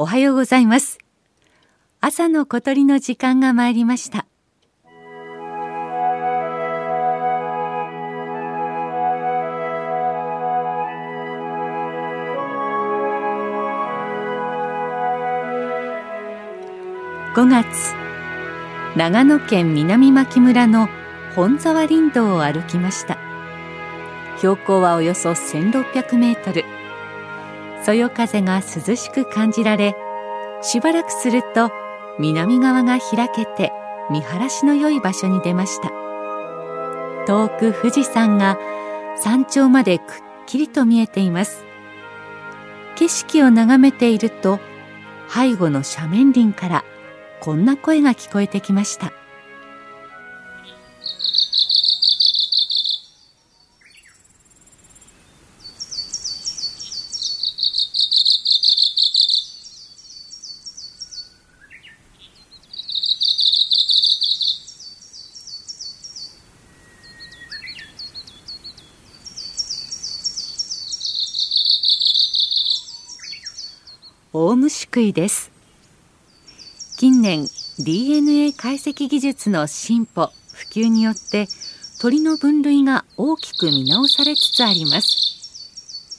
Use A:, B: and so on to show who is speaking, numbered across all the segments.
A: おはようございます。朝の小鳥の時間が参りました。5月長野県南牧村の本沢林道を歩きました。標高はおよそ1600メートル。そよ風が涼しく感じられしばらくすると南側が開けて見晴らしの良い場所に出ました。遠く富士山が山頂までくっきりと見えています。景色を眺めていると背後の斜面林からこんな声が聞こえてきました。オウムシクイです。近年 DNA 解析技術の進歩普及によって鳥の分類が大きく見直されつつあります。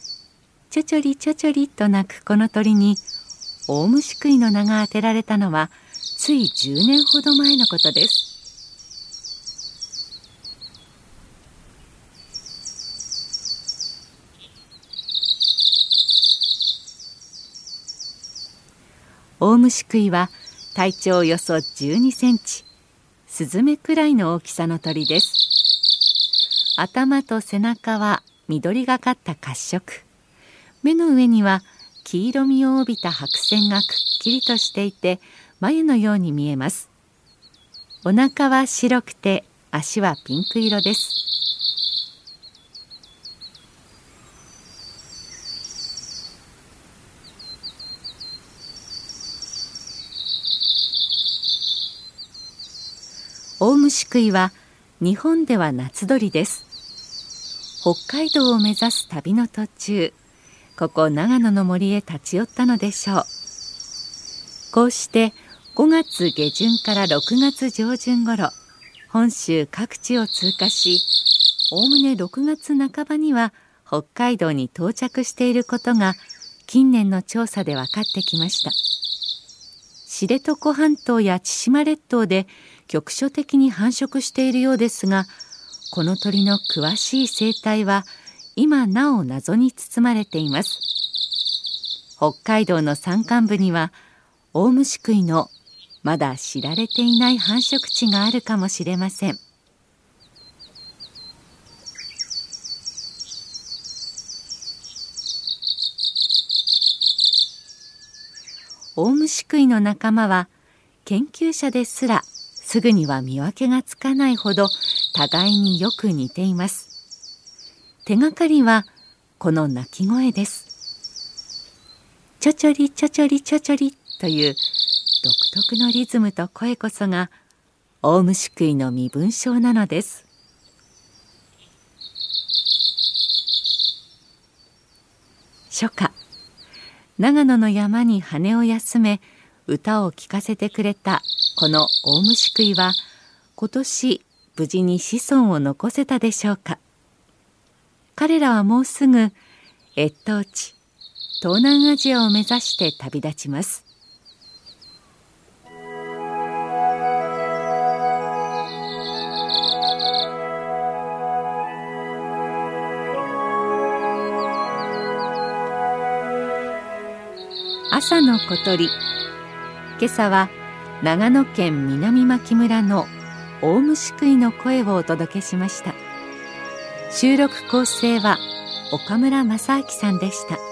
A: ちょちょりちょちょりと鳴くこの鳥にオウムシクイの名が当てられたのはつい10年ほど前のことです。オウムシクイは体長およそ12センチスズメくらいの大きさの鳥です。頭と背中は緑がかった褐色。目の上には黄色みを帯びた白線がくっきりとしていて眉のように見えます。お腹は白くて足はピンク色です。オウムシクイは日本では夏鳥です。北海道を目指す旅の途中ここ長野の森へ立ち寄ったのでしょう。こうして5月下旬から6月上旬頃本州各地を通過しおおむね6月半ばには北海道に到着していることが近年の調査で分かってきました。知床半島や千島列島で局所的に繁殖しているようですがこの鳥の詳しい生態は今なお謎に包まれています。北海道の山間部にはオウムシクイのまだ知られていない繁殖地があるかもしれません。オウムシクイの仲間は研究者ですらすぐには見分けがつかないほど互いによく似ています。手がかりはこの鳴き声です。ちょちょりちょちょりちょちょりという独特のリズムと声こそがオウムシクイの身分証なのです。初夏長野の山に羽を休め歌を聴かせてくれたこのオウムシクイは今年無事に子孫を残せたでしょうか。彼らはもうすぐ越冬地東南アジアを目指して旅立ちます。朝の小鳥今朝は長野県南牧村の大虫食いの声をお届けしました。収録構成は岡村正明さんでした。